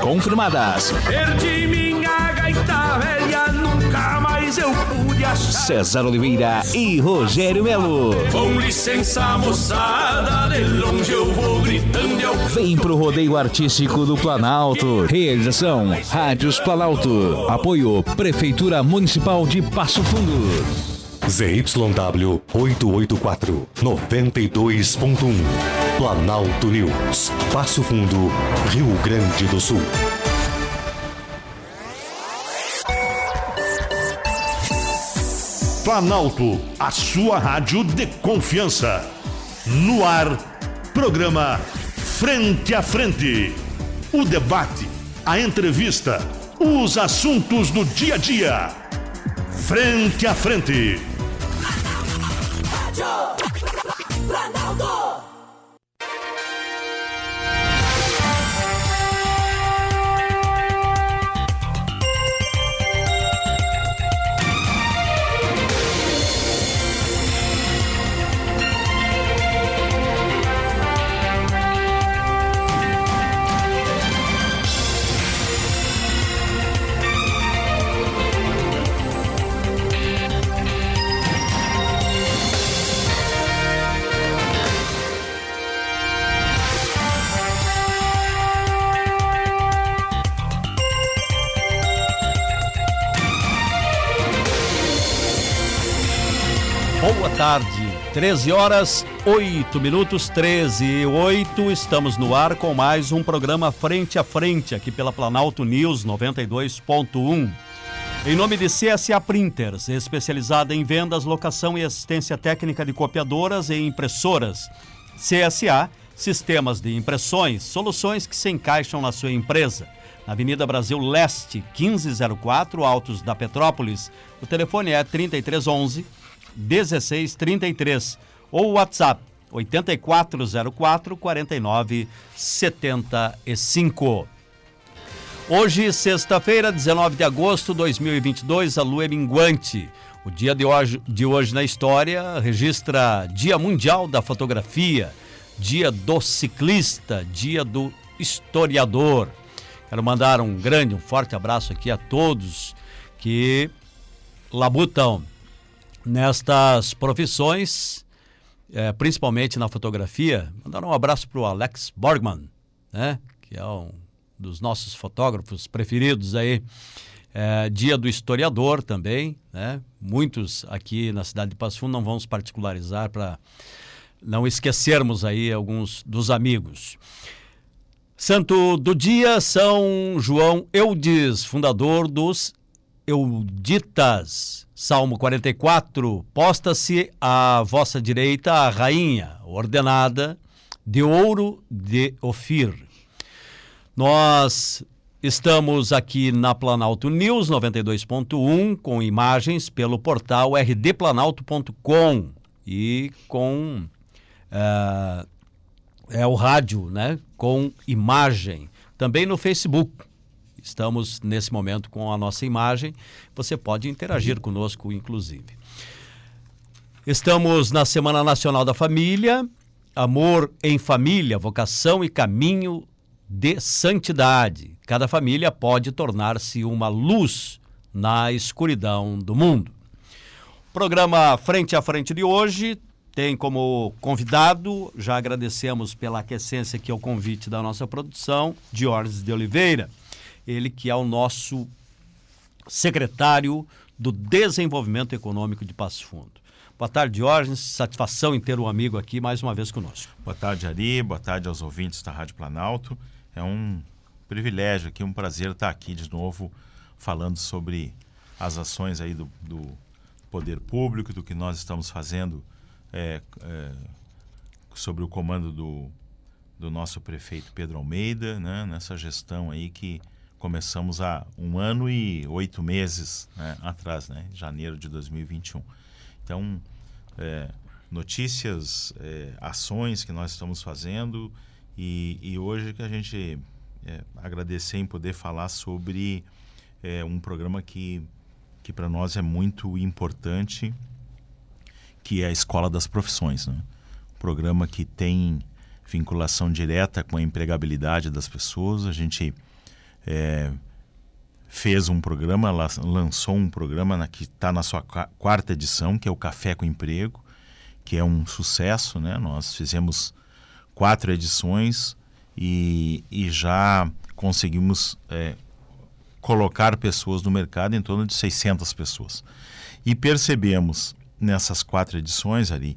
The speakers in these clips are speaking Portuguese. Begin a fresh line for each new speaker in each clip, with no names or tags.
confirmadas.
Perdi minha gaita velha, nunca mais eu pude achar.
César Oliveira e Rogério Melo.
Com licença, moçada, de longe eu vou gritando. Eu...
Vem pro rodeio artístico do Planalto. Realização: Rádios Planalto. Apoio: Prefeitura Municipal de Passo Fundo.
ZYW 884 92.1 Planalto News, Passo Fundo, Rio Grande do Sul.
Planalto, a sua rádio de confiança. No ar, programa Frente a Frente. O debate, a entrevista, os assuntos do dia a dia. Frente a Frente. Planalto.
Tarde, 13 horas 8 minutos, 13 e 8. Estamos no ar com mais um programa Frente a Frente, aqui pela Planalto News 92.1. Em nome de CSA Printers, especializada em vendas, locação e assistência técnica de copiadoras e impressoras. CSA, sistemas de impressões, soluções que se encaixam na sua empresa. Na Avenida Brasil Leste, 1504, Altos da Petrópolis. O telefone é 3311 1633 ou WhatsApp 8404 4975. Hoje, sexta-feira, 19 de agosto de 2022, a lua é minguante. O dia de hoje, de hoje na história registra Dia Mundial da Fotografia, Dia do Ciclista, Dia do Historiador. Quero mandar um grande, um forte abraço aqui a todos que labutam nestas profissões, é, principalmente na fotografia. Mandar um abraço para o Alex Borgman, né? que é um dos nossos fotógrafos preferidos aí. É, dia do historiador também, né? Muitos aqui na cidade de Passo Fundo não vamos particularizar para não esquecermos aí alguns dos amigos. Santo do dia, São João Eudes, fundador dos Euditas. Salmo 44: Posta-se à vossa direita a rainha, ordenada de ouro de Ofir. Nós estamos aqui na Planalto News 92.1 com imagens pelo portal rdplanalto.com e com é, é o rádio, né? Com imagem. Também no Facebook Estamos nesse momento com a nossa imagem. Você pode interagir conosco, inclusive. Estamos na Semana Nacional da Família, Amor em Família, Vocação e Caminho de Santidade. Cada família pode tornar-se uma luz na escuridão do mundo. O programa Frente a Frente de hoje tem como convidado, já agradecemos pela aquecência aqui ao convite da nossa produção, Diógenes de Oliveira ele que é o nosso secretário do Desenvolvimento Econômico de Passo Fundo. Boa tarde, Diógenes. Satisfação em ter um amigo aqui mais uma vez conosco.
Boa tarde, Ari. Boa tarde aos ouvintes da Rádio Planalto. É um privilégio aqui, um prazer estar aqui de novo falando sobre as ações aí do, do poder público, do que nós estamos fazendo é, é, sobre o comando do, do nosso prefeito Pedro Almeida, né, nessa gestão aí que começamos há um ano e oito meses né, atrás, né, janeiro de 2021. Então, é, notícias, é, ações que nós estamos fazendo e, e hoje que a gente é, agradecer em poder falar sobre é, um programa que, que para nós é muito importante, que é a Escola das Profissões. Né? Um programa que tem vinculação direta com a empregabilidade das pessoas. A gente é, fez um programa, lançou um programa na, que está na sua quarta edição, que é o Café com Emprego, que é um sucesso, né? Nós fizemos quatro edições e, e já conseguimos é, colocar pessoas no mercado em torno de 600 pessoas. E percebemos nessas quatro edições ali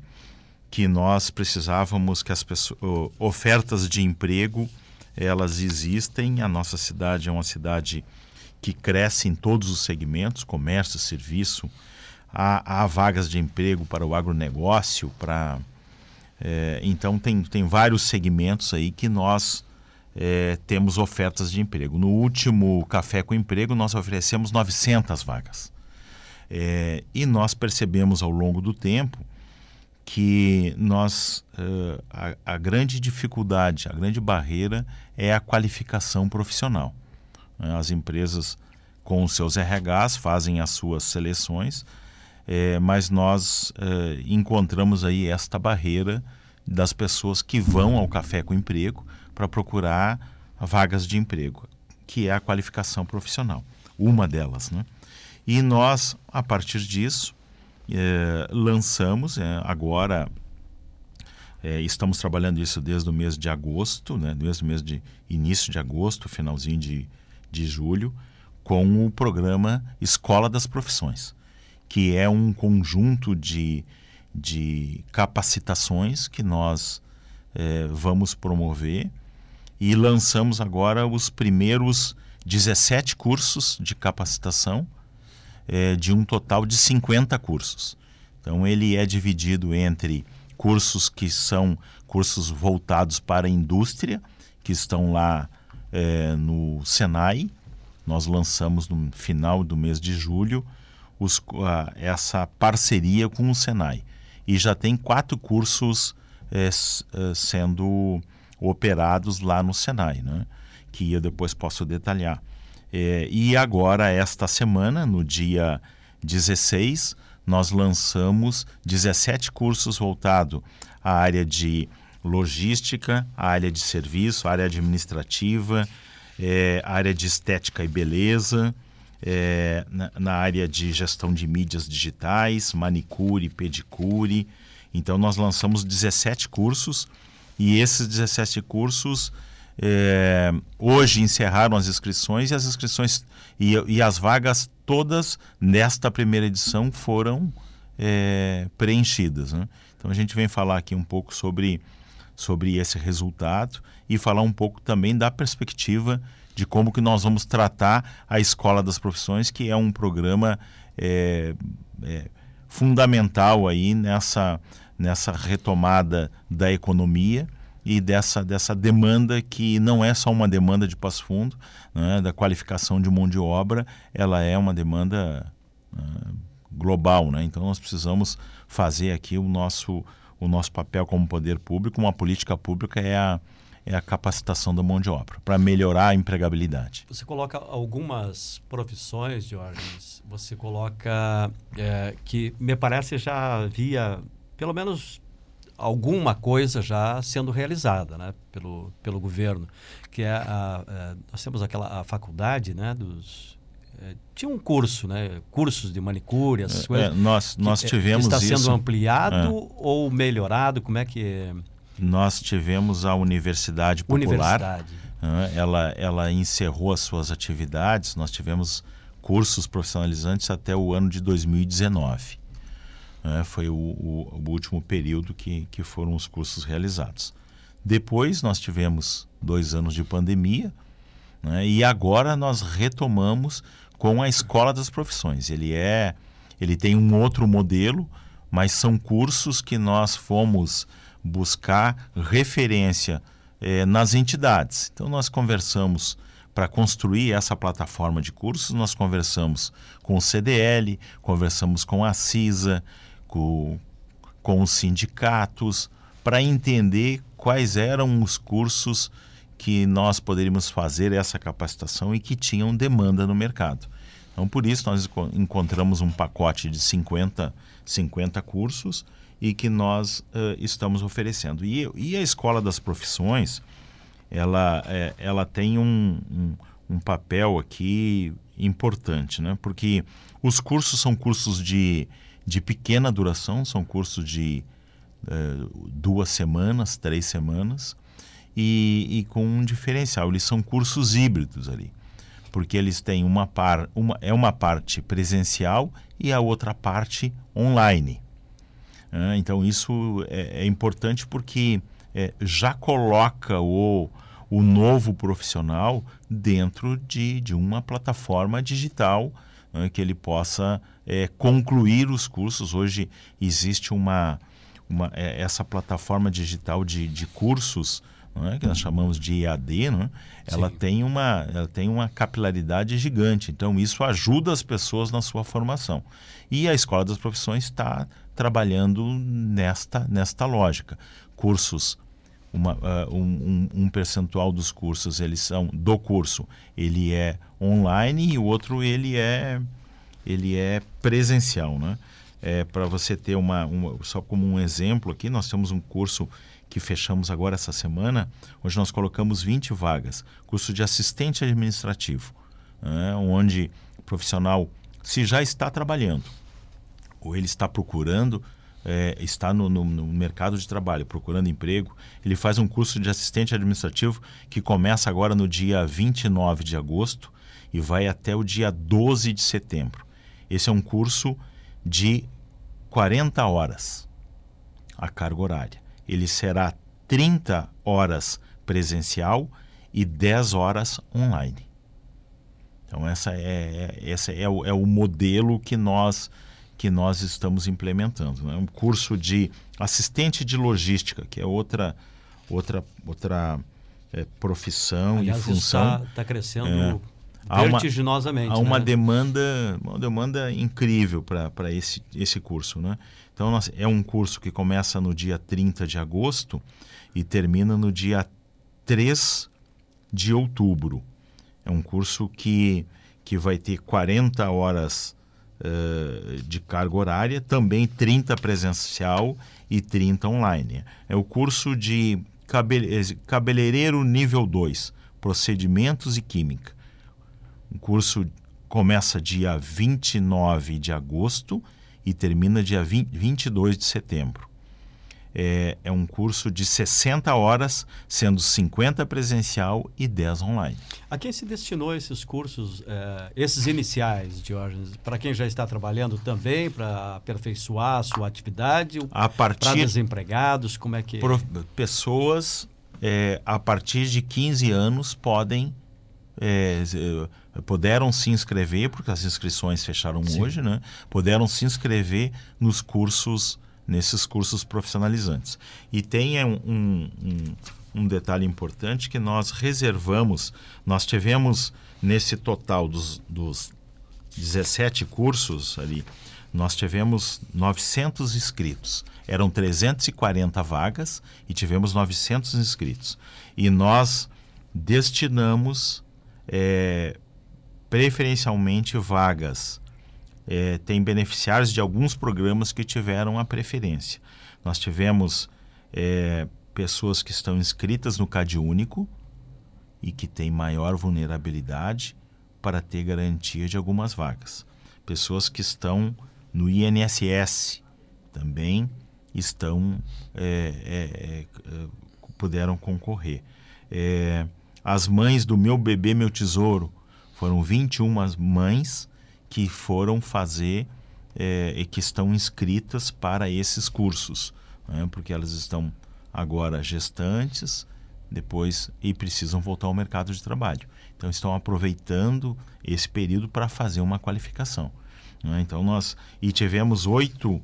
que nós precisávamos que as pessoas, ofertas de emprego elas existem. A nossa cidade é uma cidade que cresce em todos os segmentos, comércio, serviço. Há, há vagas de emprego para o agronegócio, para é, então tem, tem vários segmentos aí que nós é, temos ofertas de emprego. No último Café com Emprego, nós oferecemos 900 vagas. É, e nós percebemos ao longo do tempo que nós uh, a, a, grande dificuldade, a grande barreira é a qualificação profissional. As empresas com os seus RHs fazem as suas seleções, é, mas nós é, encontramos aí esta barreira das pessoas que vão ao café com emprego para procurar vagas de emprego, que é a qualificação profissional, uma delas. Né? E nós, a partir disso, é, lançamos, é, agora é, estamos trabalhando isso desde o mês de agosto, né, desde o mês de início de agosto, finalzinho de, de julho, com o programa Escola das Profissões, que é um conjunto de, de capacitações que nós vamos promover. E lançamos agora os primeiros 17 cursos de capacitação é, de um total de 50 cursos. Então ele é dividido entre cursos que são cursos voltados para a indústria, que estão lá é, no Senai. Nós lançamos no final do mês de julho os, a, essa parceria com o Senai. E já tem quatro cursos é, é sendo operados lá no Senai, né? que eu depois posso detalhar. É, e agora, esta semana, no dia 16, nós lançamos 17 cursos voltados à área de logística, à área de serviço, à área administrativa, é, área de estética e beleza, é, na, na, área de gestão de mídias digitais, manicure, pedicure. Então, nós lançamos 17 cursos e esses 17 cursos é, hoje encerraram as inscrições e as inscrições e, e as vagas todas nesta primeira edição foram é, preenchidas. Né? Então a gente vem falar aqui um pouco sobre, sobre esse resultado e falar um pouco também da perspectiva de como que nós vamos tratar a Escola das Profissões, que é um programa é, é, fundamental aí nessa, nessa retomada da economia e dessa, dessa demanda que não é só uma demanda de Passo Fundo, né, da qualificação de mão de obra, ela é uma demanda uh, global. Né? Então nós precisamos fazer aqui o nosso, o nosso papel como poder público, uma política pública é a, é a capacitação da mão de obra, para melhorar a empregabilidade.
Você coloca algumas profissões, Jorge, você coloca é, que me parece já havia, pelo menos alguma coisa já sendo realizada né, pelo, pelo governo, que é a, a é, nós temos aquela a faculdade né, dos é, tinha um curso, né? Cursos de manicure, essas é, coisas.
É, nós nós tivemos
está
isso.
sendo ampliado é. ou melhorado? Como é que
nós tivemos a Universidade Popular. Universidade. Ela ela encerrou as suas atividades. Nós tivemos cursos profissionalizantes até o ano de 2019. Né? Foi o, o, o, último período que, que foram os cursos realizados. Depois nós tivemos dois anos de pandemia né? e agora nós retomamos com a Escola das Profissões. Ele é, ele tem um outro modelo, mas são cursos que nós fomos buscar referência eh, nas entidades. Então nós conversamos para construir essa plataforma de cursos, nós conversamos com o CDL, conversamos com a CISA, com, com os sindicatos, para entender quais eram os cursos que nós poderíamos fazer essa capacitação e que tinham demanda no mercado. Então, por isso, nós encontramos um pacote de 50, 50 cursos e que nós uh, estamos oferecendo. E, e, a Escola das Profissões, ela, é, ela tem um, um, um papel aqui importante, né? Porque os cursos são cursos de, de pequena duração, são cursos de eh, duas semanas, três semanas, e, e, com um diferencial. Eles são cursos híbridos ali, porque eles têm uma, par, uma, é uma parte presencial e a outra parte online. Então isso é, é importante porque é, já coloca o, o novo profissional dentro de, de uma plataforma digital né, que ele possa é, concluir os cursos. Hoje existe uma, uma é, essa plataforma digital de, de cursos é, que nós chamamos de EAD, né? ela, tem uma, ela tem uma capilaridade gigante. Então, isso ajuda as pessoas na sua formação. E a Escola das Profissões está trabalhando nesta, nesta lógica. Cursos uma, uh, um, um, percentual dos cursos eles são do curso ele é online e o outro ele é ele é presencial né? É, para você ter uma, uma, só como um exemplo aqui nós temos um curso que fechamos agora essa semana onde nós colocamos 20 vagas curso de assistente administrativo né, onde o profissional se já está trabalhando ou ele está procurando é, está no, no, no, mercado de trabalho, procurando emprego, ele faz um curso de assistente administrativo que começa agora no dia 29 de agosto e vai até o dia 12 de setembro. Esse é um curso de 40 horas a carga horária. Ele será 30 horas presencial e 10 horas online. Então, essa é, é essa é, o, é o modelo que nós que nós estamos implementando. Né? Um curso de assistente de logística, que é outra, outra, outra é, profissão Aliás, e função.
Está tá crescendo é, vertiginosamente.
Há uma, há uma né? demanda, uma demanda incrível para esse, esse curso. Né? Então, nós, é um curso que começa no dia 30 de agosto e termina no dia 3 de outubro. É um curso que, que vai ter 40 horas uh, de carga horária, também 30 presencial e 30 online. É o curso de cabeleireiro nível 2, procedimentos e química. O curso começa dia 29 de agosto e termina dia 20, 22 de setembro é, é, um curso de 60 horas, sendo 50 presencial e 10 online.
A quem se destinou esses cursos, é, esses iniciais, Diógenes? Para quem já está trabalhando também, para aperfeiçoar a sua atividade?
A partir... Para
desempregados, como é que...
Pro... Pessoas é, a partir de 15 anos podem... É, puderam se inscrever, porque as inscrições fecharam Sim. hoje, né? Puderam se inscrever nos cursos nesses cursos profissionalizantes. E tem um, um, um detalhe importante que nós reservamos, nós tivemos nesse total dos, dos 17 cursos ali, nós tivemos 900 inscritos. Eram 340 vagas e tivemos 900 inscritos. E nós destinamos é, preferencialmente vagas é, tem beneficiários de alguns programas que tiveram a preferência. Nós tivemos é, pessoas que estão inscritas no CAD Único e que têm maior vulnerabilidade para ter garantia de algumas vagas. Pessoas que estão no INSS também estão é, puderam concorrer. As mães do meu bebê meu tesouro foram 21 mães que foram fazer é, e que estão inscritas para esses cursos, né? porque elas estão agora gestantes, depois e precisam voltar ao mercado de trabalho. Então estão aproveitando esse período para fazer uma qualificação. Né? Então nós e tivemos oito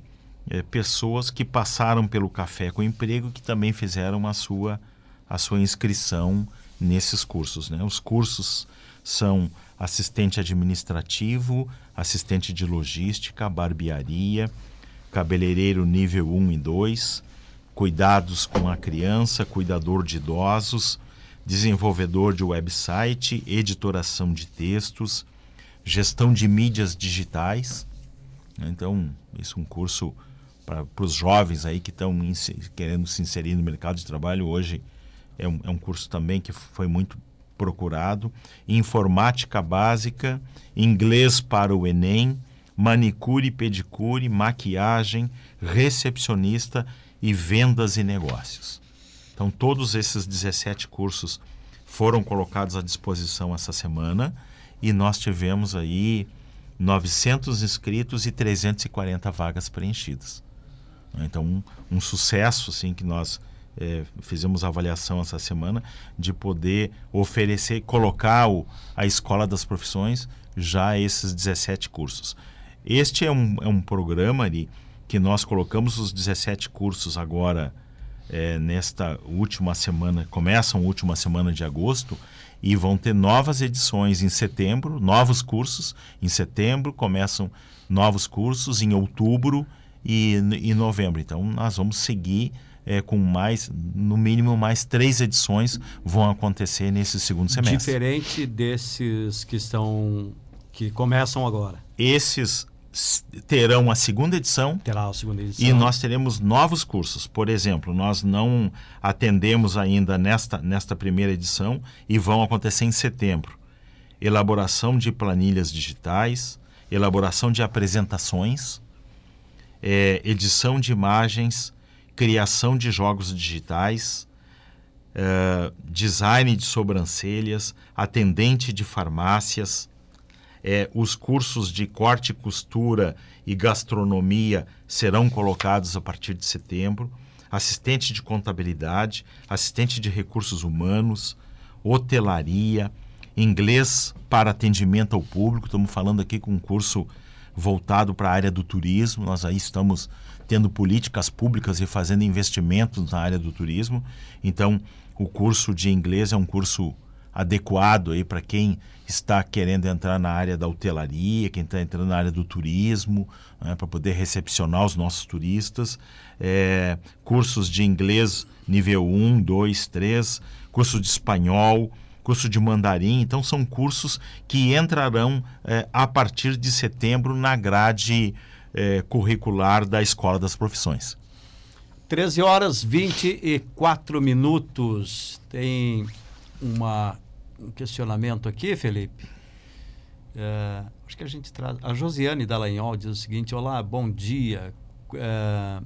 é, pessoas que passaram pelo café com emprego que também fizeram a sua a sua inscrição nesses cursos. Né? Os cursos são assistente administrativo, assistente de logística, barbearia, cabeleireiro nível 1 e 2, cuidados com a criança, cuidador de idosos, desenvolvedor de website, editoração de textos, gestão de mídias digitais. Então, isso é um curso para os jovens aí que estão querendo se inserir no mercado de trabalho hoje. É um, é um curso também que foi muito procurado, informática básica, inglês para o Enem, manicure e pedicure, maquiagem, recepcionista e vendas e negócios. Então, todos esses 17 cursos foram colocados à disposição essa semana e nós tivemos aí 900 inscritos e 340 vagas preenchidas. Então, um, um sucesso assim, que nós é, fizemos a avaliação essa semana de poder oferecer, colocar o, a Escola das Profissões já esses 17 cursos. Este é um, é um programa ali que nós colocamos os 17 cursos agora é, nesta última semana, começam a última semana de agosto e vão ter novas edições em setembro, novos cursos em setembro, começam novos cursos em outubro e em novembro. Então nós vamos seguir é, com mais, no mínimo mais três edições vão acontecer nesse segundo semestre.
Diferente desses que estão que começam agora.
Esses terão a segunda edição.
Terá a segunda edição.
E nós teremos novos cursos. Por exemplo, nós não atendemos ainda nesta, nesta primeira edição e vão acontecer em setembro. Elaboração de planilhas digitais, elaboração de apresentações, é, edição de imagens, criação de jogos digitais, é, design de sobrancelhas, atendente de farmácias, é, os cursos de corte e costura e gastronomia serão colocados a partir de setembro, assistente de contabilidade, assistente de recursos humanos, hotelaria, inglês para atendimento ao público. Estamos falando aqui com um curso voltado para a área do turismo. Nós aí estamos tendo políticas públicas e fazendo investimentos na área do turismo. Então, o curso de inglês é um curso adequado aí para quem está querendo entrar na área da hotelaria, quem está entrando na área do turismo, né, para poder recepcionar os nossos turistas. É, cursos de inglês nível 1, 2, 3, curso de espanhol, curso de mandarim. Então, são cursos que entrarão é, a partir de setembro na grade é, curricular da Escola das Profissões.
13 horas 24 minutos. Tem uma um questionamento aqui, Felipe. É, acho que a gente traz. A Josiane Dallagnol diz o seguinte: Olá, bom dia. É,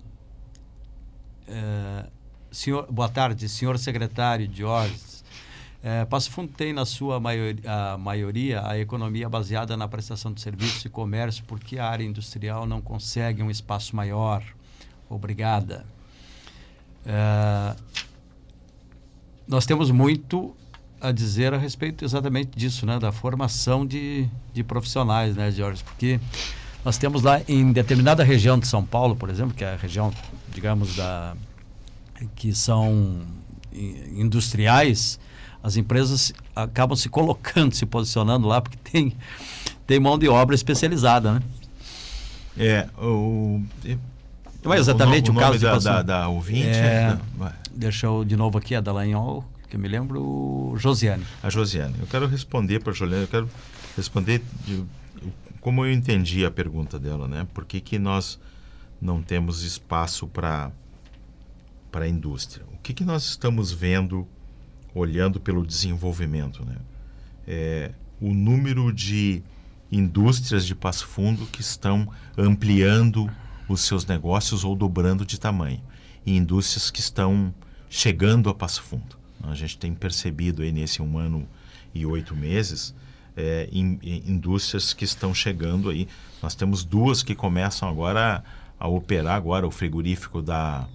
é, senhor, boa tarde, senhor secretário Ordens. É, Passo Fundo tem, na sua maioria a, maioria, a economia baseada na prestação de serviços e comércio, porque a área industrial não consegue um espaço maior. Obrigada. É, nós temos muito a dizer a respeito exatamente disso, né? Da formação de, de profissionais, né, Jorge? Porque nós temos lá em determinada região de São Paulo, por exemplo, que é a região, digamos, da que são industriais, as empresas acabam se colocando, se posicionando lá, porque tem, tem mão de obra especializada, né?
É, o...
Não é exatamente o,
o,
caso
da,
de
da, da ouvinte.
É,
né?
Deixa eu de novo aqui a Dallagnol que eu me lembro, Josiane.
A Josiane. Eu quero responder para a Josiane, eu quero responder de, como eu entendi a pergunta dela, né? Por que, que nós não temos espaço para para a indústria? O que, que nós estamos vendo, olhando pelo desenvolvimento, né? É, o número de indústrias de Passo Fundo que estão ampliando os seus negócios ou dobrando de tamanho e indústrias que estão chegando a Passo Fundo. A gente tem percebido aí nesse um ano e oito meses é, in, in, indústrias que estão chegando aí. Nós temos duas que começam agora a, a operar agora, o frigorífico da,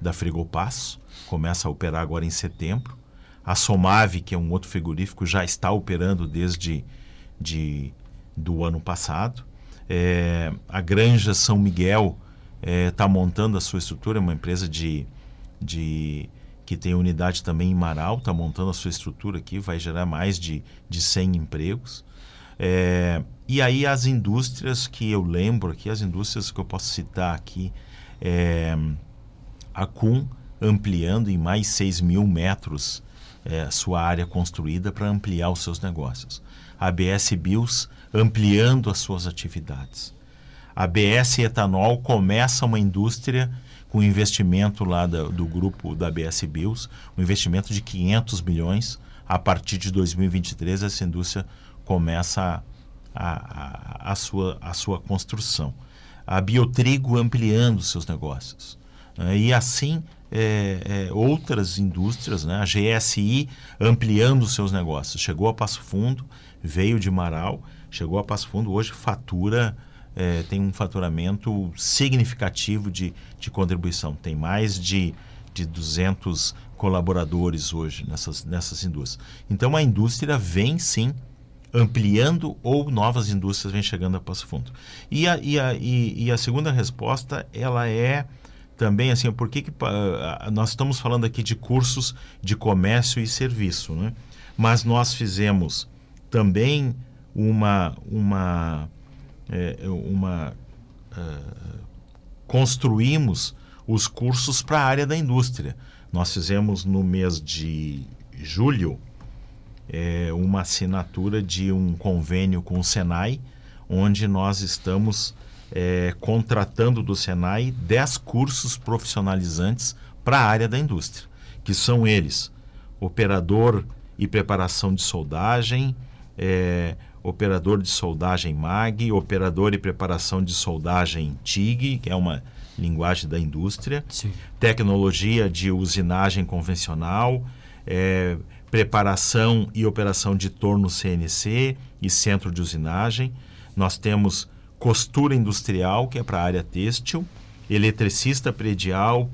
da Frigopasso começa a operar agora em setembro. A Somave, que é um outro frigorífico, já está operando desde de, do ano passado. É, a Granja São Miguel está é, montando a sua estrutura, é uma empresa de, de que tem unidade também em Marau, está montando a sua estrutura aqui, vai gerar mais de, de 100 empregos. É, e aí as indústrias que eu lembro aqui, as indústrias que eu posso citar aqui, é, a CUM ampliando em mais 6 mil metros é, sua área construída para ampliar os seus negócios. A BS Bills ampliando as suas atividades. A BS Etanol começa uma indústria com investimento lá da, do grupo da BS Bills, um investimento de 500 milhões a partir de 2023 essa indústria começa a, a, a, sua, a sua construção. A Biotrigo ampliando seus negócios. Né? E assim é, é, outras indústrias, né? a GSI ampliando seus negócios. Chegou a Passo Fundo, veio de Marau, chegou a Passo Fundo, hoje fatura, é, tem um faturamento significativo de, de contribuição. Tem mais de, de 200 colaboradores hoje nessas, nessas indústrias. Então a indústria vem sim ampliando ou novas indústrias vêm chegando a Passo Fundo. E a, e a, e, e a segunda resposta, ela é também assim, por que, que nós estamos falando aqui de cursos de comércio e serviço, né? mas nós fizemos também uma, uma, é, uma uh, construímos os cursos para a área da indústria. Nós fizemos no mês de julho é, uma assinatura de um convênio com o Senai, onde nós estamos é, contratando do Senai 10 cursos profissionalizantes para a área da indústria, que são eles: operador e preparação de soldagem, é, operador de soldagem MAG, operador e preparação de soldagem TIG, que é uma linguagem da indústria,
Sim.
tecnologia de usinagem convencional, é, preparação e operação de torno CNC e centro de usinagem. Nós temos costura industrial, que é para a área têxtil, eletricista predial,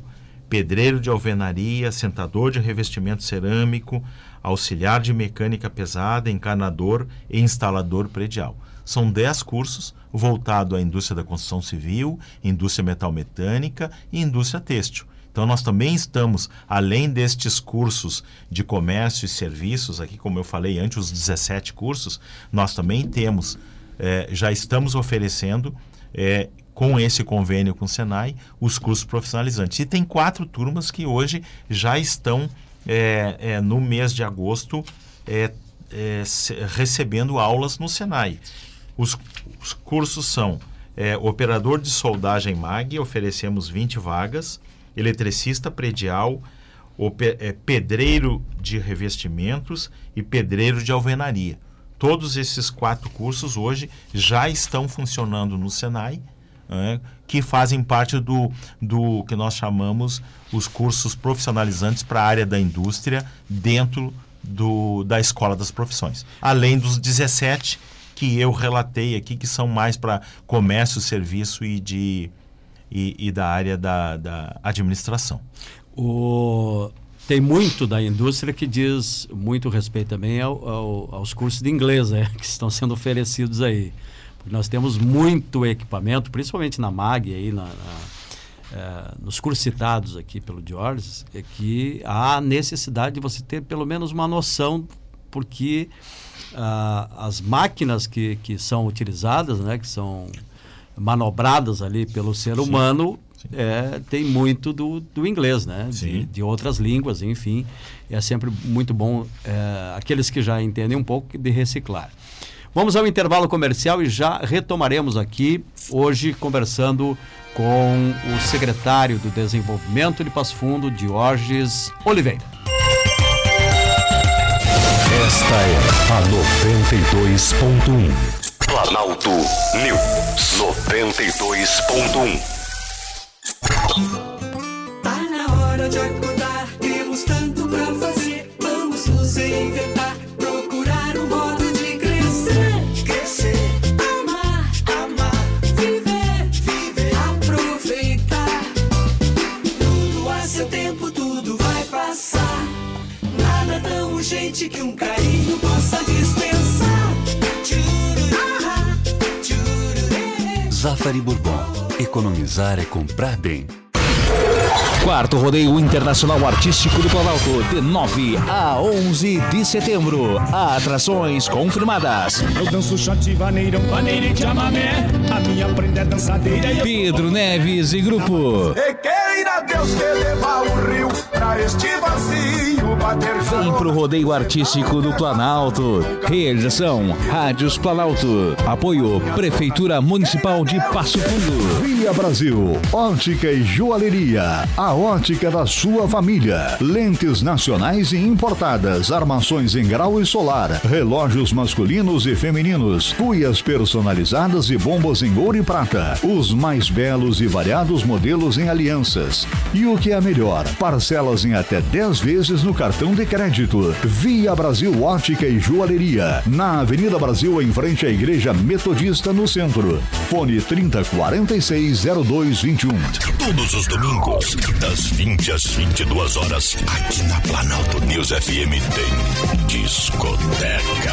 pedreiro de alvenaria, sentador de revestimento cerâmico, auxiliar de mecânica pesada, encanador e instalador predial. São 10 cursos voltados à indústria da construção civil, indústria metal mecânica e indústria têxtil. Então, nós também estamos, além destes cursos de comércio e serviços, aqui, como eu falei antes, os 17 cursos, nós também temos, é, já estamos oferecendo, é, com esse convênio com o Senai, os cursos profissionalizantes. E tem quatro turmas que hoje já estão, é, no mês de agosto, recebendo aulas no Senai. Os, os cursos são operador de soldagem MAG, oferecemos 20 vagas eletricista predial, é, pedreiro de revestimentos e pedreiro de alvenaria. Todos esses quatro cursos hoje já estão funcionando no Senai, né, que fazem parte do, do que nós chamamos os cursos profissionalizantes para a área da indústria dentro do, da Escola das Profissões. Além dos 17 que eu relatei aqui, que são mais para comércio, serviço e de e, e da área da, da administração.
O, tem muito da indústria que diz muito respeito também ao, ao, aos cursos de inglês né, que estão sendo oferecidos aí. Porque nós temos muito equipamento, principalmente na MAG, aí, na, na é, nos cursos citados aqui pelo George, é que há necessidade de você ter pelo menos uma noção, porque ah, as máquinas que, que são utilizadas, né, que são manobradas ali pelo ser humano, sim. É, tem muito do, do inglês, né? De, de, outras línguas, enfim. É sempre muito bom é, aqueles que já entendem um pouco de reciclar. Vamos ao intervalo comercial e já retomaremos aqui hoje conversando com o secretário do Desenvolvimento de Passo Fundo, Diorges Oliveira.
Esta é a 92.1. Planalto News 92.1.
Tá na hora de acordar, temos tanto pra fazer. Vamos nos reinventar, procurar um modo de crescer. Crescer, amar, amar, viver, viver, aproveitar. Tudo a seu tempo, tudo vai passar. Nada tão urgente que um carinho possa dispensar.
Zafari Bourbon. Economizar é comprar bem.
Quarto Rodeio Internacional Artístico do Planalto, de 9 a 11 de setembro. Atrações confirmadas.
Eu danço shot, vaneirão, vaneira e chamamé. A minha prenda é dançadeira
Pedro Neves e grupo.
E queira Deus que levar o rio pra este vazio
Vem pro rodeio artístico do Planalto. Realização Rádios Planalto. Apoio Prefeitura Municipal de Passo Fundo.
Via Brasil, ótica e joalheria. A ótica da sua família. Lentes nacionais e importadas, armações em grau e solar, relógios masculinos e femininos, cuias personalizadas e bombas em ouro e prata. Os mais belos e variados modelos em alianças. E o que é melhor, parcelas em até 10 vezes no cartão de crédito. Via Brasil Ótica e Joalheria. Na Avenida Brasil, em frente à Igreja Metodista, no centro. Fone 30460221.
Todos os domingos, das 20 às 22 horas, aqui na Planalto News FM tem Discoteca.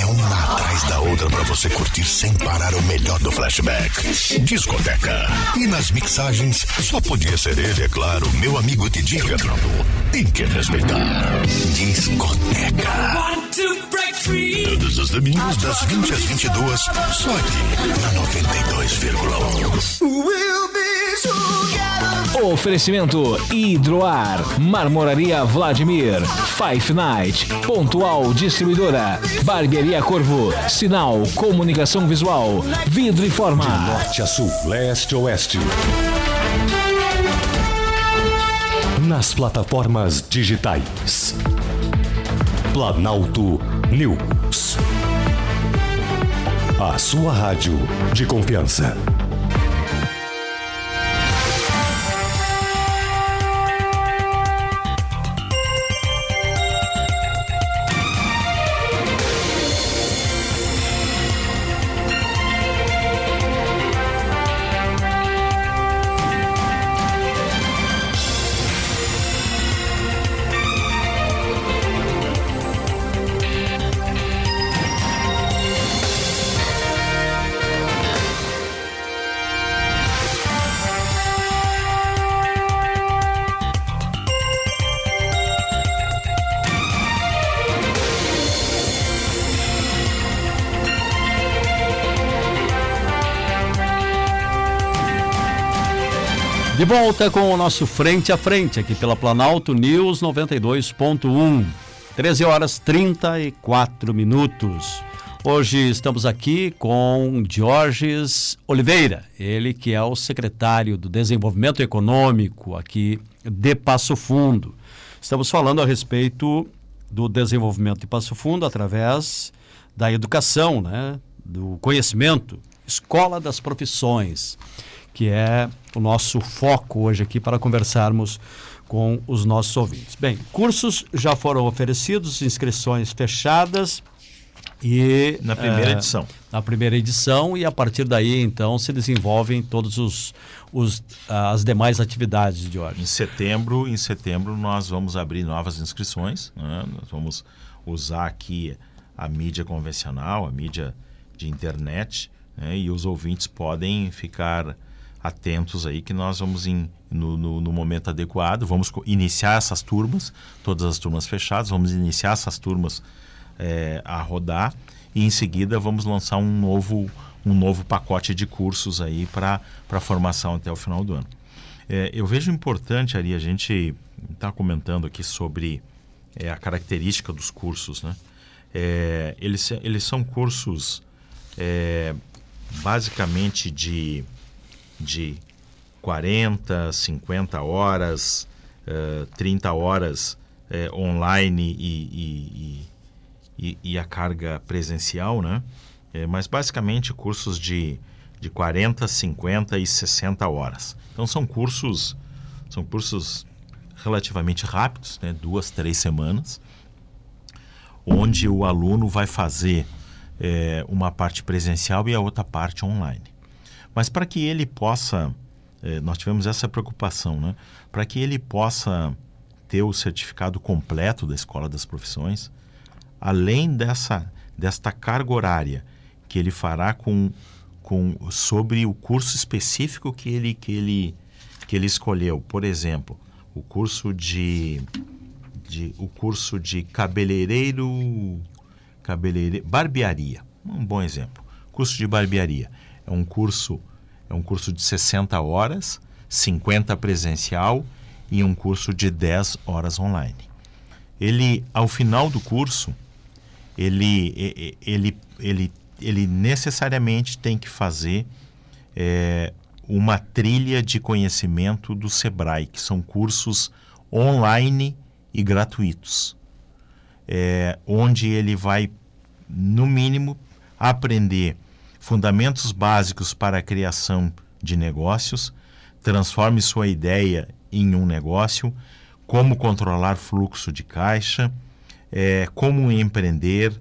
É uma atrás da outra pra você curtir sem parar o melhor do flashback. Discoteca. E nas mixagens, só podia ser ele, é claro, meu amigo Didi Fernando. Tem que respeitar. Discoteca. Todos os domingos, das 20 às 22, só aqui na 92,1.
Oferecimento Hidroar, Marmoraria Vladimir, Five Night, Pontual Distribuidora, Barbearia Corvo, Sinal Comunicação Visual, Vidro e Forma.
Norte a sul, leste a oeste. Nas plataformas digitais. Planalto News. A sua rádio de confiança.
Volta com o nosso Frente a Frente, aqui pela Planalto News 92.1. 13 horas 34 minutos. Hoje estamos aqui com Diorges Oliveira, ele que é o secretário do Desenvolvimento Econômico aqui de Passo Fundo. Estamos falando a respeito do desenvolvimento de Passo Fundo através da educação, né? do conhecimento, Escola das Profissões que é o nosso foco hoje aqui para conversarmos com os nossos ouvintes. Bem, cursos já foram oferecidos, inscrições fechadas e
Na primeira
eh,
edição.
Na primeira edição e a partir daí então se desenvolvem todos os, os as demais atividades de hoje.
Em setembro, em setembro nós vamos abrir novas inscrições. né? Nós vamos usar aqui a mídia convencional, a mídia de internet, né? e os ouvintes podem ficar atentos aí que nós vamos em, no, no, no momento adequado, vamos iniciar essas turmas, todas as turmas fechadas, vamos iniciar essas turmas eh, a rodar e em seguida vamos lançar um novo um novo pacote de cursos aí para a formação até o final do ano. É, eu vejo importante, Ari, a gente está comentando aqui sobre é, a característica dos cursos, né? É, eles, eles são cursos é, basicamente de, de 40, 50 horas, eh, 30 horas eh, online e, e, e, e- a carga presencial, né? Eh, mas basicamente cursos de, de 40, 50 e 60 horas. Então são cursos, são cursos relativamente rápidos, né? duas, três semanas, onde o aluno vai fazer uma parte presencial e a outra parte online. Mas para que ele possa, eh, nós tivemos essa preocupação, né? Para que ele possa ter o certificado completo da Escola das Profissões, além dessa desta carga horária que ele fará com, com sobre o curso específico que ele que ele que ele escolheu, por exemplo, o curso de, de o curso de cabeleireiro cabeleireiro barbearia, um bom exemplo. Curso de barbearia é um curso é um curso de 60 horas, 50 presencial e um curso de 10 horas online. ele, ao final do curso, ele, ele, ele, ele necessariamente tem que fazer é, uma trilha de conhecimento do Sebrae, que são cursos online e gratuitos, é, onde ele vai, no mínimo, aprender fundamentos básicos para a criação de negócios, transforme sua ideia em um negócio, como controlar fluxo de caixa, é, como empreender,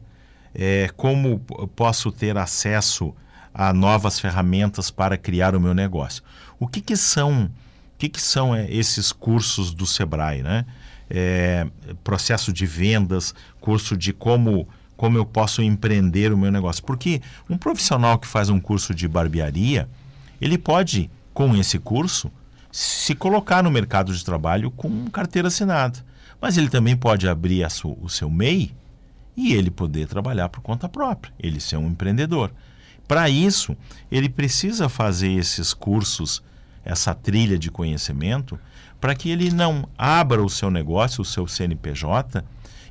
é, como posso ter acesso a novas ferramentas para criar o meu negócio. O que, que são, que, que são é, esses cursos do Sebrae, né? É, processo de vendas, curso de como como eu posso empreender o meu negócio. Porque um profissional que faz um curso de barbearia, ele pode, com esse curso, se colocar no mercado de trabalho com carteira assinada. Mas ele também pode abrir o seu MEI e ele poder trabalhar por conta própria, ele ser um empreendedor. Para isso, ele precisa fazer esses cursos, essa trilha de conhecimento, para que ele não abra o seu negócio, o seu CNPJ,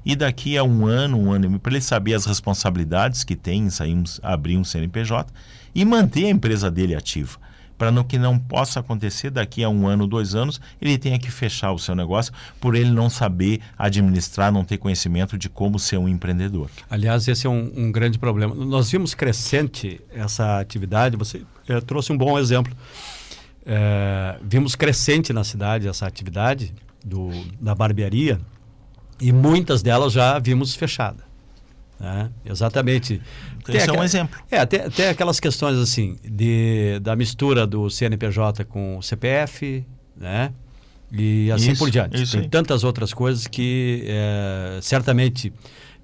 e daqui a um ano, um ano para ele saber as responsabilidades que tem em abrir um CNPJ e manter a empresa dele ativa. Para não que não possa acontecer daqui a um ano, dois anos, ele tenha que fechar o seu negócio por ele não saber administrar, não ter conhecimento de como ser um empreendedor.
Aliás, esse é um, um grande problema. Nós vimos crescente essa atividade, você eh, trouxe um bom exemplo. Eh, vimos crescente na cidade essa atividade do, da barbearia e muitas delas já vimos fechada. né? Exatamente. Tem
Esse é um exemplo.
É, até, até aquelas questões assim, de, da mistura do CNPJ com o CPF, né? E assim
Isso,
por diante.
isso
Tem
aí.
tantas outras coisas que eh, certamente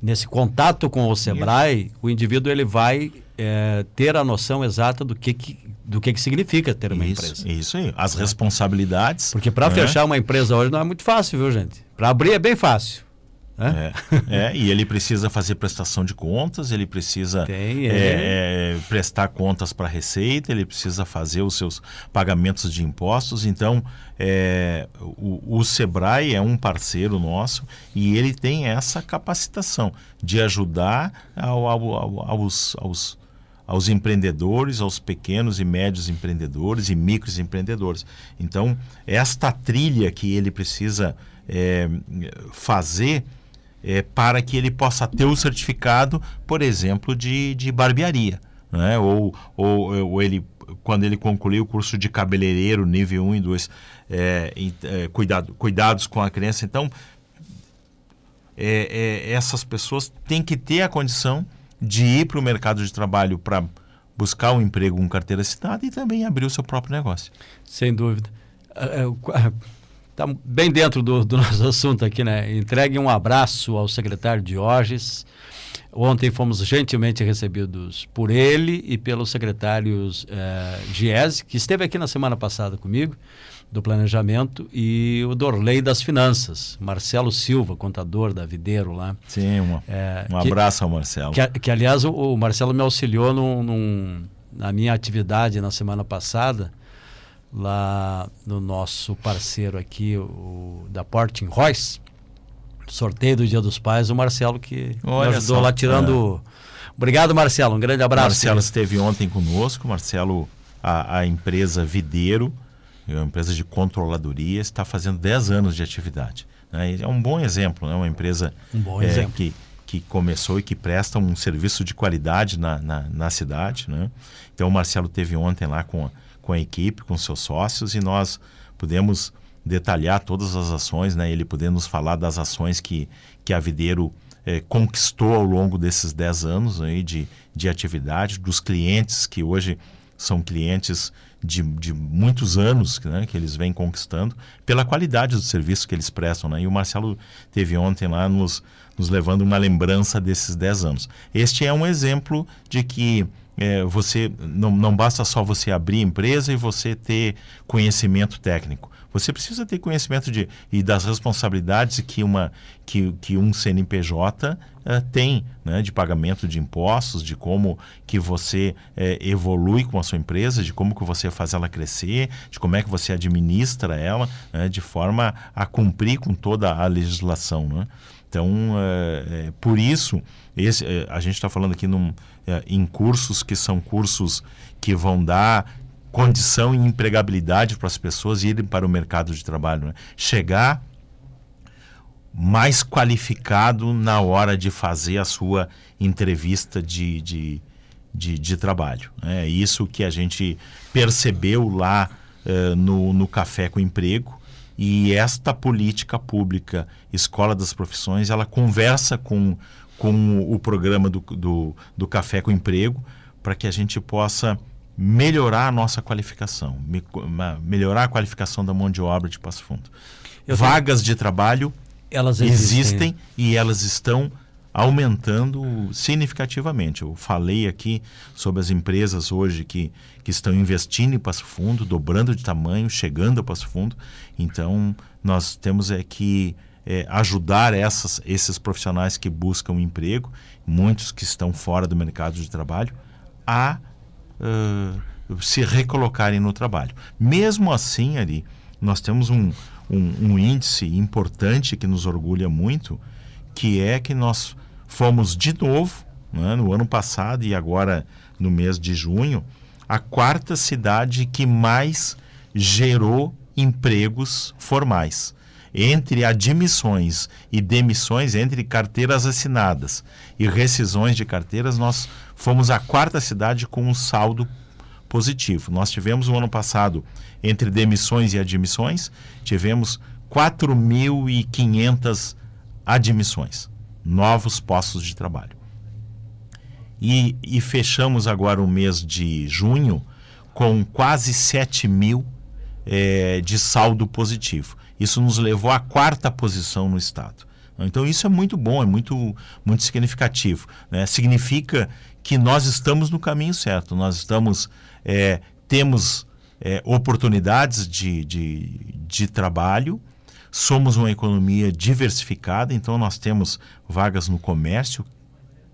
nesse contato com o Sebrae, o indivíduo ele vai eh, ter a noção exata do que, que do que, que significa ter uma
Isso,
empresa.
isso aí. As responsabilidades.
Porque para
né?
fechar uma empresa hoje não é muito fácil, viu, gente? Para abrir é bem fácil. Né?
É, é, e ele precisa fazer prestação de contas, ele precisa
Tem,
é,
é.
é, prestar contas para a Receita, ele precisa fazer os seus pagamentos de impostos. Então, é, o, o Sebrae é um parceiro nosso e ele tem essa capacitação de ajudar ao- ao- ao- aos, aos, aos empreendedores, aos pequenos e médios empreendedores e micros empreendedores. Então, esta trilha que ele precisa é, fazer é, para que ele possa ter o certificado, por exemplo, de, de barbearia. Né? Ou, ou, ou ele, quando ele concluir o curso de cabeleireiro, nível 1 e 2, é, é, cuidado, cuidados com a criança. Então, é, é, essas pessoas têm que ter a condição de ir para o mercado de trabalho para buscar um emprego com carteira assinada e também abrir o seu próprio negócio.
Sem dúvida. Está bem dentro do, do nosso assunto aqui, né? Entregue um abraço ao secretário Diógenes. Ontem fomos gentilmente recebidos por ele e pelos secretários eh, Giese, que esteve aqui na semana passada comigo, do Planejamento, e o Dorley das Finanças, Marcelo Silva, contador da Videiro lá.
Sim, uma,
É,
um
que-
abraço ao Marcelo.
Que, que, aliás, o, o Marcelo me auxiliou num- num- na minha atividade na semana passada, lá no nosso parceiro aqui, o, da Porting Royce, sorteio do Dia dos Pais, o Marcelo que
Olha
me ajudou
só,
lá tirando. Obrigado, Marcelo. Um grande abraço.
Marcelo esteve ontem conosco. Marcelo, a, a empresa Videiro, é uma empresa de controladoria, está fazendo 10 anos de atividade. né? É um bom exemplo, é uma empresa
Um
é,
exemplo.
que, que começou e que presta um serviço de qualidade na, na, na cidade. Né? Então o Marcelo teve ontem lá com a, com a equipe, com seus sócios, e nós pudemos detalhar todas as ações, né? ele poder nos falar das ações que, que a Videiro eh, conquistou ao longo desses 10 anos aí de, de atividade, dos clientes que hoje são clientes de, de muitos anos né, que eles vêm conquistando, pela qualidade do serviço que eles prestam. Né? E o Marcelo teve ontem lá nos, nos levando uma lembrança desses 10 anos. Este é um exemplo de que eh, você não, não basta só você abrir empresa e você ter conhecimento técnico. Você precisa ter conhecimento de, e das responsabilidades que, uma, que, que um CNPJ eh, tem, né, de pagamento de impostos, de como que você eh, evolui com a sua empresa, de como que você faz ela crescer, de como é que você administra ela, né, de forma a cumprir com toda a legislação. Né? Então, é, por isso, esse, a gente está falando aqui num, em cursos que são cursos que vão dar condição e empregabilidade para as pessoas irem para o mercado de trabalho. Né? Chegar mais qualificado na hora de fazer a sua entrevista de, de, de, de trabalho. É isso que a gente percebeu lá uh, no, no Café com Emprego. E esta política pública, Escola das Profissões, ela conversa com, com o programa do, do, do Café com Emprego para que a gente possa melhorar a nossa qualificação, me, melhorar a qualificação da mão de obra de Passo Fundo. Eu Vagas tenho... de trabalho
elas
existem. existem e elas estão aumentando significativamente. Eu falei aqui sobre as empresas hoje que, que estão investindo em Passo Fundo, dobrando de tamanho, chegando a Passo Fundo. Então, nós temos é que é, ajudar essas, esses profissionais que buscam emprego, muitos que estão fora do mercado de trabalho, a uh, se recolocarem no trabalho. Mesmo assim, ali, nós temos um, um, um índice importante que nos orgulha muito, que é que nós fomos de novo, né, no ano passado e agora no mês de junho, a quarta cidade que mais gerou empregos formais. Entre admissões e demissões, entre carteiras assinadas e rescisões de carteiras, nós fomos a quarta cidade com um saldo positivo. Nós tivemos no ano passado, entre demissões e admissões, tivemos 4.500 admissões, novos postos de trabalho. E, e, fechamos agora o mês de junho com quase 7 mil é, de saldo positivo. Isso nos levou à quarta posição no estado. Então isso é muito bom, é muito, muito significativo. Né? Significa que nós estamos no caminho certo, nós estamos é, temos é, oportunidades de, de, de trabalho, somos uma economia diversificada, então nós temos vagas no comércio,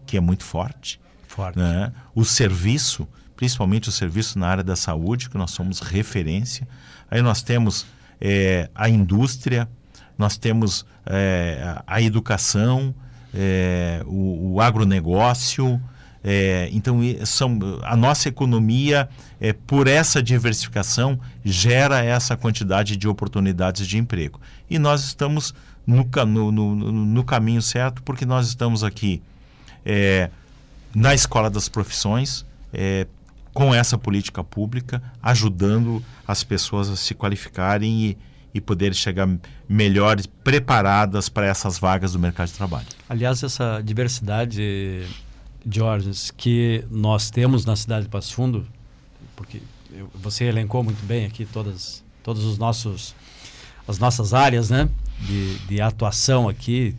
que é muito forte.
forte.
Né? O serviço, principalmente o serviço na área da saúde, que nós somos referência. Aí nós temos é, a indústria, nós temos é, a educação, é, o, o agronegócio, é, então, são, a nossa economia, é, por essa diversificação, gera essa quantidade de oportunidades de emprego. E nós estamos no, no, no, no caminho certo, porque nós estamos aqui é, na Escola das Profissões, é, com essa política pública, ajudando as pessoas a se qualificarem e, e poderem chegar melhores, preparadas para essas vagas do mercado de trabalho.
Aliás, essa diversidade Georges, que nós temos na cidade de Passo Fundo, porque eu, você elencou muito bem aqui todas, todos os nossos, as nossas áreas, né, de, de atuação aqui,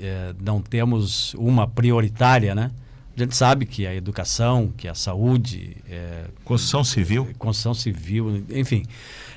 é, não temos uma prioritária, né? A gente sabe que a educação, que a saúde, é,
construção civil,
construção civil, enfim,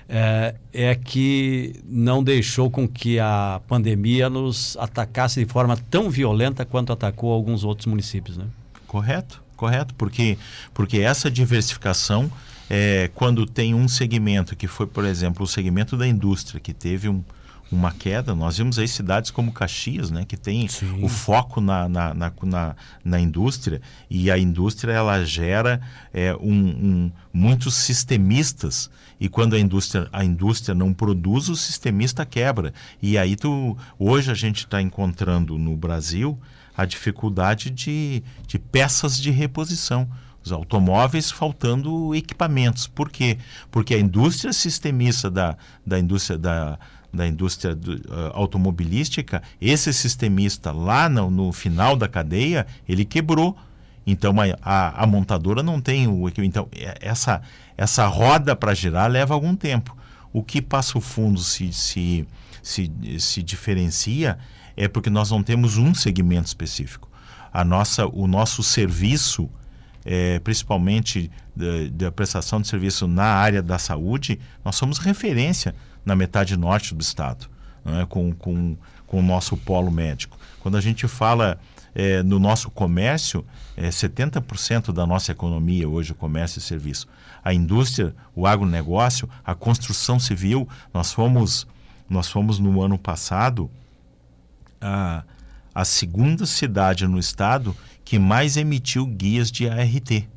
é, é, que não deixou com que a pandemia nos atacasse de forma tão violenta quanto atacou alguns outros municípios, né?
Correto, correto, porque, porque essa diversificação, é, quando tem um segmento que foi, por exemplo, o segmento da indústria, que teve um, uma queda, nós vimos aí cidades como Caxias, né, que tem Sim. o foco na, na, na, na, na indústria, e a indústria ela gera é, um, um, muitos sistemistas, e quando a indústria, a indústria não produz, o sistemista quebra. E aí tu, hoje a gente está encontrando no Brasil a dificuldade de, de peças de reposição. Os automóveis faltando equipamentos. Por quê? Porque a indústria sistemista da, da indústria da, da indústria do, uh, automobilística, esse sistemista lá no, no, final da cadeia, ele quebrou. Então a, a, a montadora não tem o então é, essa essa roda para girar leva algum tempo. O que Passo Fundo se, se, se, se diferencia é porque nós não temos um segmento específico. A nossa, o nosso serviço, é, principalmente da, prestação de serviço na área da saúde, nós somos referência na metade norte do estado, é? com, com, com o nosso polo médico. Quando a gente fala é, no nosso comércio, é 70% da nossa economia hoje o comércio e serviço. A indústria, o agronegócio, a construção civil, nós fomos, nós fomos no ano passado a, a segunda cidade no estado que mais emitiu guias de ART.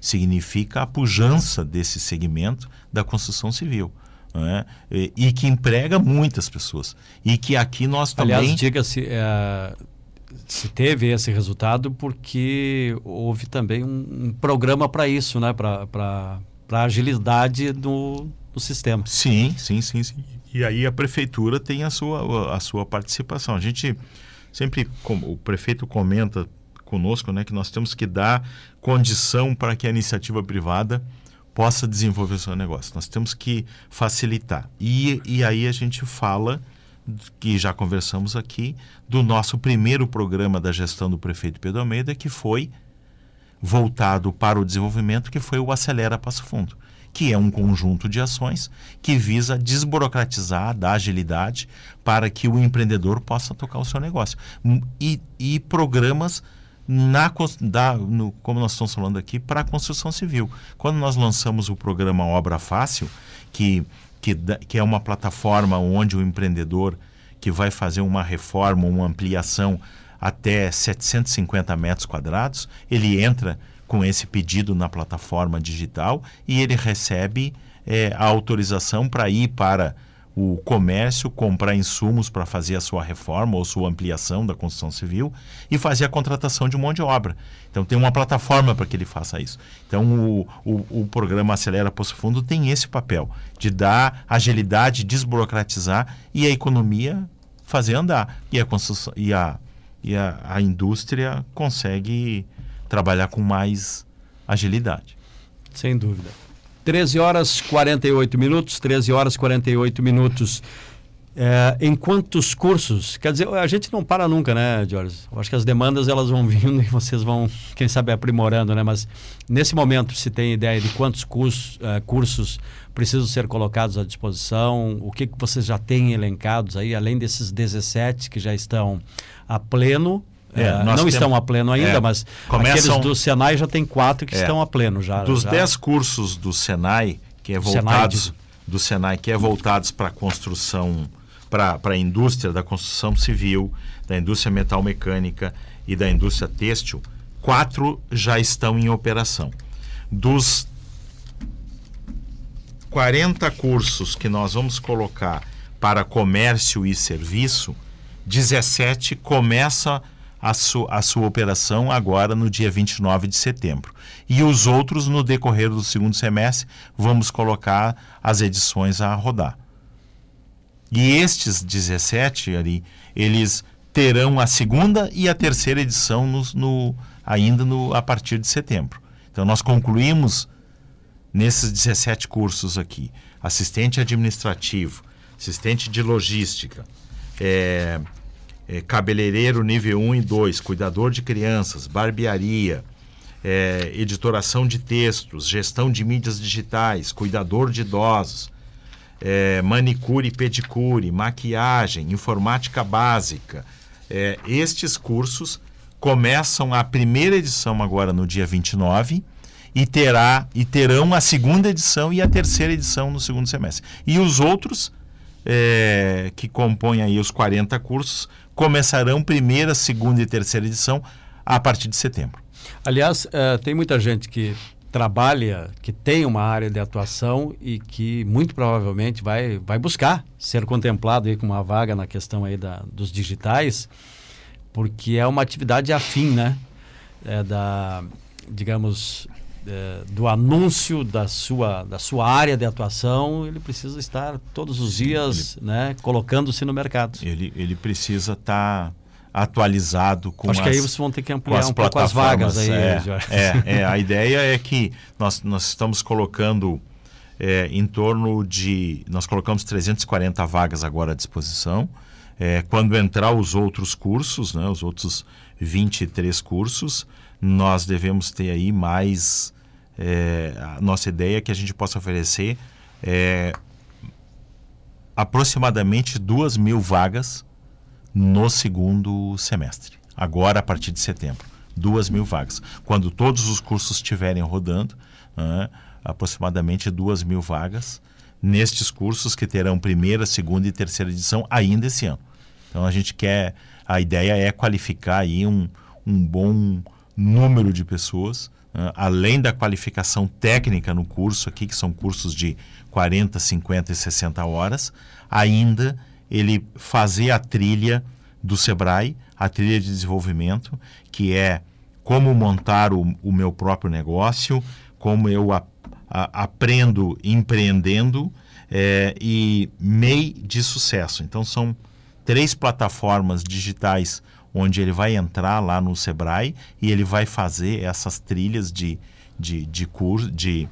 Significa a pujança desse segmento da construção civil. né? E, e que emprega muitas pessoas. E que aqui nós também.
Aliás, diga-se, é, se teve esse resultado porque houve também um, um programa para isso, né? para a agilidade do, do sistema.
Sim, sim, sim, sim. E aí a prefeitura tem a sua, a sua participação. A gente sempre, como o prefeito comenta conosco, né, que nós temos que dar condição para que a iniciativa privada possa desenvolver o seu negócio. Nós temos que facilitar. E, e aí a gente fala, que já conversamos aqui, do nosso primeiro programa da gestão do prefeito Pedro Almeida, que foi voltado para o desenvolvimento, que foi o Acelera Passo Fundo que é um conjunto de ações que visa desburocratizar, dar agilidade para que o empreendedor possa tocar o seu negócio. E, e programas na, da, no, como nós estamos falando aqui, para a construção civil. Quando nós lançamos o programa Obra Fácil, que, que, que é uma plataforma onde o empreendedor que vai fazer uma reforma, uma ampliação até 750 metros quadrados, ele entra com esse pedido na plataforma digital e ele recebe é, a autorização para ir para o comércio, comprar insumos para fazer a sua reforma ou sua ampliação da construção civil e fazer a contratação de um monte de obra. Então tem uma plataforma para que ele faça isso. Então o, o, o programa Acelera Poço Fundo tem esse papel de dar agilidade, desburocratizar e a economia fazer andar. E a, construção, e a, e a, a indústria consegue trabalhar com mais agilidade.
Sem dúvida. 13 horas 48 minutos, 13 horas 48 minutos. É, em quantos cursos? Quer dizer, a gente não para nunca, né, Jorge? Eu acho que as demandas elas vão vindo e vocês vão, quem sabe, aprimorando, né? Mas nesse momento, se tem ideia de quantos cursos, uh, cursos precisam ser colocados à disposição, o que, que vocês já têm elencados aí, além desses 17 que já estão a pleno, é, é, não temos, estão a pleno ainda, é, mas começam, aqueles do Senai já tem quatro que é, estão a pleno já.
Dos
já.
dez cursos do Senai que é voltados Senai, do Senai que é voltados para a construção, para a indústria da construção civil, da indústria metal mecânica e da indústria têxtil, quatro já estão em operação. Dos 40 cursos que nós vamos colocar para comércio e serviço, 17 começa a, su a sua operação agora no dia 29 de setembro. E os outros, no decorrer do segundo semestre, vamos colocar as edições a rodar. E estes 17 ali, eles terão a segunda e a terceira edição no, no, ainda no, a partir de setembro. Então nós concluímos nesses 17 cursos aqui, assistente administrativo, assistente de logística, é, é, cabeleireiro nível 1 e 2, cuidador de crianças, barbearia, é, editoração de textos, gestão de mídias digitais, cuidador de idosos, é, manicure e pedicure, maquiagem, informática básica. É, estes cursos começam a primeira edição agora no dia 29 e terá e terão a segunda edição e a terceira edição no segundo semestre. E os outros é, que compõem aí os 40 cursos começarão primeira, segunda e terceira edição a partir de setembro.
Aliás, uh, tem muita gente que trabalha, que tem uma área de atuação e que muito provavelmente vai, vai buscar ser contemplado aí com uma vaga na questão aí da, dos digitais, porque é uma atividade afim, né? É da, digamos, do anúncio da sua, da sua área de atuação, ele precisa estar todos os dias ele, né, colocando-se no mercado.
Ele, ele precisa estar tá atualizado com
Acho
as,
que aí vocês vão ter que ampliar um pouco as vagas aí,
é, é, é, a ideia é que nós, nós estamos colocando é, em torno de... Nós colocamos 340 vagas agora à disposição. É, quando entrar os outros cursos, né, os outros 23 cursos, nós devemos ter aí mais. É, a nossa ideia é que a gente possa oferecer é, aproximadamente duas mil vagas no segundo semestre, agora a partir de setembro. Duas mil vagas. Quando todos os cursos estiverem rodando, né, aproximadamente duas mil vagas nestes cursos que terão primeira, segunda e terceira edição ainda esse ano. Então a gente quer a ideia é qualificar aí um, um bom número de pessoas, uh, além da qualificação técnica no curso aqui, que são cursos de 40, 50 e 60 horas, ainda ele fazer a trilha do Sebrae, a trilha de desenvolvimento, que é como montar o, o meu próprio negócio, como eu a, a, aprendo empreendendo é, e MEI de sucesso. Então são três plataformas digitais onde ele vai entrar lá no Sebrae e ele vai fazer essas trilhas de, de, de curso, de,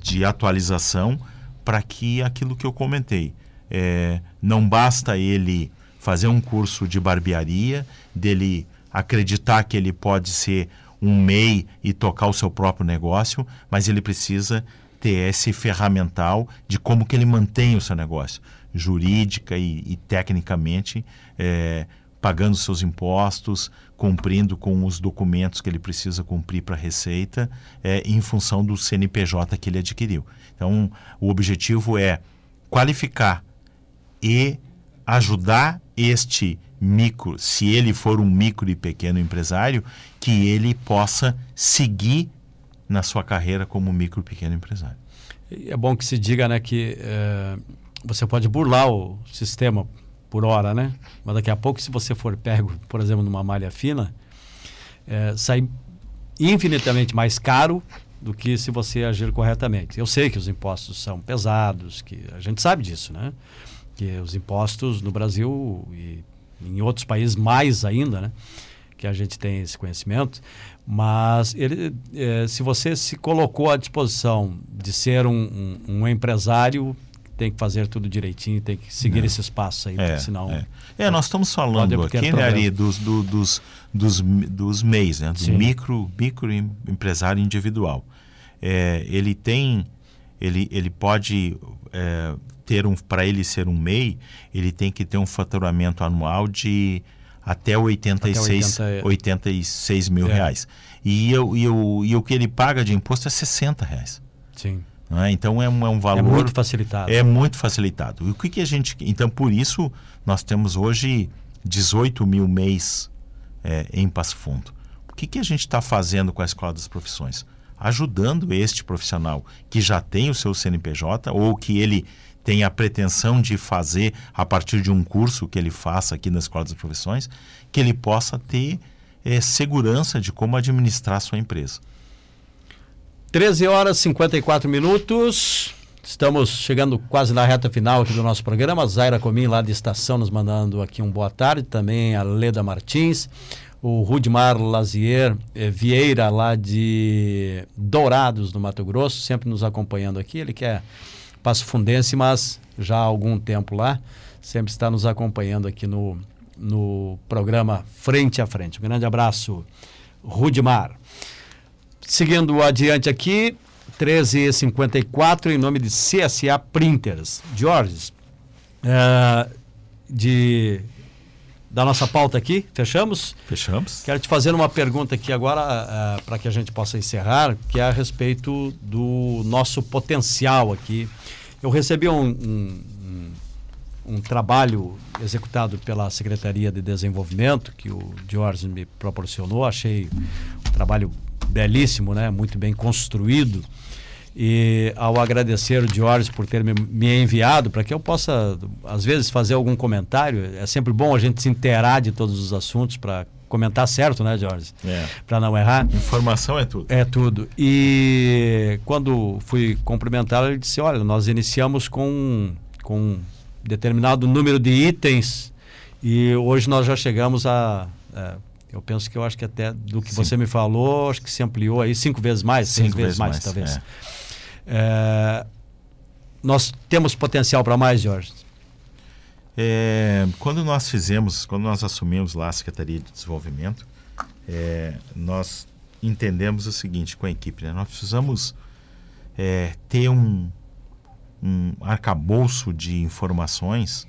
de atualização para que aquilo que eu comentei. É, não basta ele fazer um curso de barbearia, dele acreditar que ele pode ser um MEI e tocar o seu próprio negócio, mas ele precisa ter esse ferramental de como que ele mantém o seu negócio, jurídica e, e tecnicamente, é, pagando seus impostos, cumprindo com os documentos que ele precisa cumprir para a Receita, é, em função do CNPJ que ele adquiriu. Então, o objetivo é qualificar e ajudar este micro, se ele for um micro e pequeno empresário, que ele possa seguir na sua carreira como micro e pequeno empresário.
É bom que se diga né, que é, você pode burlar o sistema por hora, né? Mas daqui a pouco, se você for pego, por exemplo, numa malha fina, é, sai infinitamente mais caro do que se você agir corretamente. Eu sei que os impostos são pesados, que a gente sabe disso, né? Que os impostos no Brasil e em outros países mais ainda, né? Que a gente tem esse conhecimento, mas ele, é, se você se colocou à disposição de ser um, um, um empresário, tem que fazer tudo direitinho, tem que seguir
É.
esses passos aí,
É,
senão.
é. É, nós estamos falando
ter
aqui, né. Ari, dos, do- dos, dos, dos MEIs, né? Do
Sim.
micro, micro em- empresário individual. É, ele tem, ele, ele pode é, ter um, para ele ser um MEI, ele tem que ter um faturamento anual de até 86,
Até 80, é.
86 mil
É.
reais. E, eu, e, eu, e o que ele paga de imposto é 60 reais.
Sim.
Não é? Então é um, é um valor.
muito facilitado.
É muito facilitado. E o que, que a gente. Então, por isso, nós temos hoje 18 mil mês é, em Passo Fundo. O que, que a gente está fazendo com a Escola das Profissões? Ajudando este profissional que já tem o seu CNPJ ou que ele tem a pretensão de fazer a partir de um curso que ele faça aqui na Escola das Profissões, que ele possa ter é, segurança de como administrar a sua empresa.
13 horas e 54 minutos. Estamos chegando quase na reta final aqui do nosso programa. Zaira Comim, lá de Estação, nos mandando aqui um boa tarde. Também a Leda Martins. O Rudimar Lazier eh, Vieira, lá de Dourados, no Mato Grosso, sempre nos acompanhando aqui. Ele que é Passo Fundense, mas já há algum tempo lá. Sempre está nos acompanhando aqui no, no programa Frente a Frente. Um grande abraço, Rudimar. Seguindo adiante aqui, 13h54, em nome de CSA Printers. Jorge, eh, de, da nossa pauta aqui, fechamos?
Fechamos.
Quero te fazer uma pergunta aqui agora, para que a gente possa encerrar, que é a respeito do nosso potencial aqui. Eu recebi um, um, um- um trabalho executado pela Secretaria de Desenvolvimento, que o Jorge me proporcionou, achei um trabalho belíssimo, né? muito bem construído. E ao agradecer o Jorge por ter me, me enviado, para que eu possa, às vezes, fazer algum comentário, é sempre bom a gente se inteirar de todos os assuntos para comentar certo, né, Jorge?
É.
Para não errar.
Informação é tudo.
É tudo. E quando fui cumprimentá-lo, ele disse: Olha, nós iniciamos com, com um determinado número de itens e hoje nós já chegamos a. é, eu penso que eu acho que até do que
Sim.
você me falou, acho que se ampliou aí cinco vezes mais, seis
Cinco
vezes
vezes
mais,
mais,
talvez.
é.
É, nós temos potencial para mais, Jorge?
É, quando nós fizemos, quando nós assumimos lá a Secretaria de Desenvolvimento, é, nós entendemos o seguinte com a equipe, né? nós precisamos é, ter um, um arcabouço de informações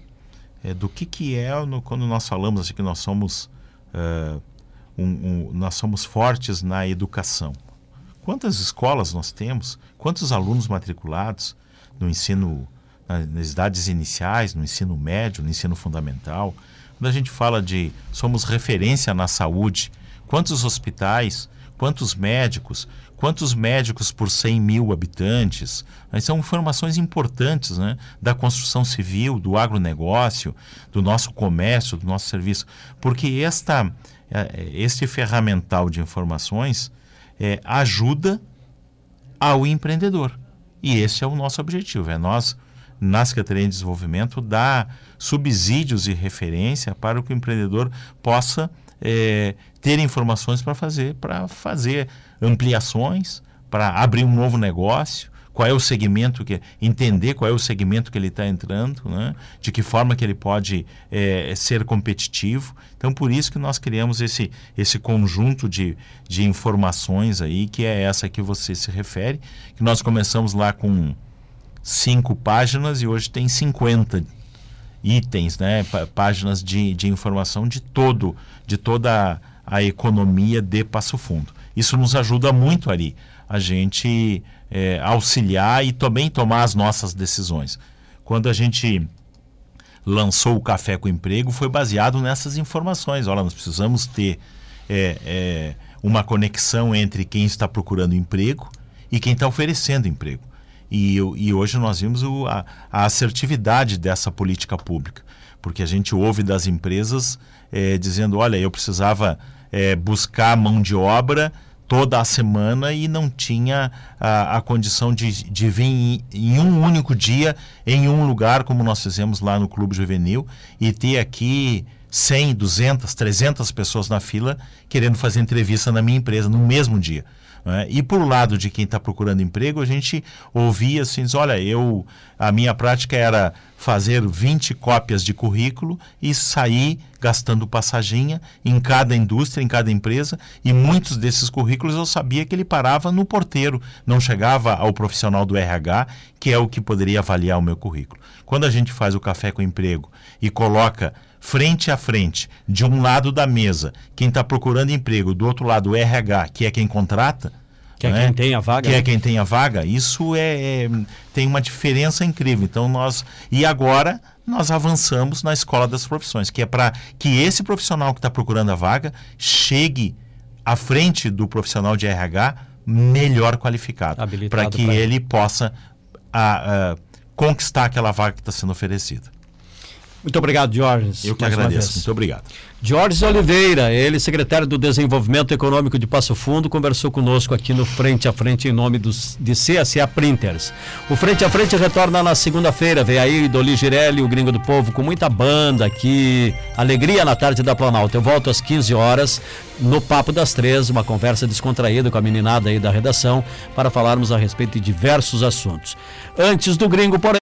é, do que, que é no- quando nós falamos assim, que nós somos, é, um- um- nós somos fortes na educação. Quantas escolas nós temos? Quantos alunos matriculados no ensino, na- nas idades iniciais, no ensino médio, no ensino fundamental? Quando a gente fala de somos referência na saúde, quantos hospitais, quantos médicos, quantos médicos por 100 mil habitantes, mas são informações importantes né? da construção civil, do agronegócio, do nosso comércio, do nosso serviço, porque esta, eh, este ferramental de informações eh, ajuda ao empreendedor. E esse é o nosso objetivo, é nós, na Secretaria de Desenvolvimento, dar subsídios e referência para que o empreendedor possa eh, ter informações para fazer, para fazer ampliações, para abrir um novo negócio, qual é o segmento que entender qual é o segmento que ele está entrando, né? de que forma que ele pode é, ser competitivo. Então por isso que nós criamos esse esse conjunto de, de informações aí que é essa que você se refere, que nós começamos lá com cinco páginas e hoje tem 50 itens, né? páginas de, de informação de todo de toda a economia de Passo Fundo. Isso nos ajuda muito ali a gente é, auxiliar e também tomar as nossas decisões. Quando a gente lançou o Café com Emprego, foi baseado nessas informações. Olha, nós precisamos ter é, é, uma conexão entre quem está procurando emprego e quem está oferecendo emprego. E, e hoje nós vimos o, a, a, assertividade dessa política pública, porque a gente ouve das empresas é, dizendo: olha, eu precisava é, buscar mão de obra toda a semana e não tinha a, a condição de, de vir em, em, um único dia em um lugar, como nós fizemos lá no Clube Juvenil, e ter aqui 100, 200, 300 pessoas na fila querendo fazer entrevista na minha empresa no mesmo dia. Né? E por lado de quem está procurando emprego, a gente ouvia assim: olha, eu a minha prática era fazer 20 cópias de currículo e sair gastando passaginha em cada indústria, em cada empresa, e muitos desses currículos eu sabia que ele parava no porteiro, não chegava ao profissional do RH, que é o que poderia avaliar o meu currículo. Quando a gente faz o café com emprego e coloca frente a frente, de um lado da mesa, quem está procurando emprego, do outro lado o RH, que é quem contrata,
que é, é quem tem a vaga.
Que é né? é quem tem a vaga. Isso é, é, tem uma diferença incrível. Então nós e agora nós avançamos na escola das profissões, que é para que esse profissional que está procurando a vaga chegue à frente do profissional de RH melhor qualificado, para que ele, ele possa a, a, conquistar aquela vaga que está sendo oferecida.
Muito obrigado, Jorge.
Eu que agradeço. Muito obrigado.
Jorge Oliveira, ele, secretário do Desenvolvimento Econômico de Passo Fundo, conversou conosco aqui no Frente a Frente em nome dos, de CSA Printers. O Frente a Frente retorna na segunda-feira. Vem aí Doli Girelli, o Gringo do Povo, com muita banda aqui. Alegria na tarde da Planalto. Eu volto às 15 horas no Papo das Três, uma conversa descontraída com a meninada aí da redação para falarmos a respeito de diversos assuntos. Antes do Gringo, porém.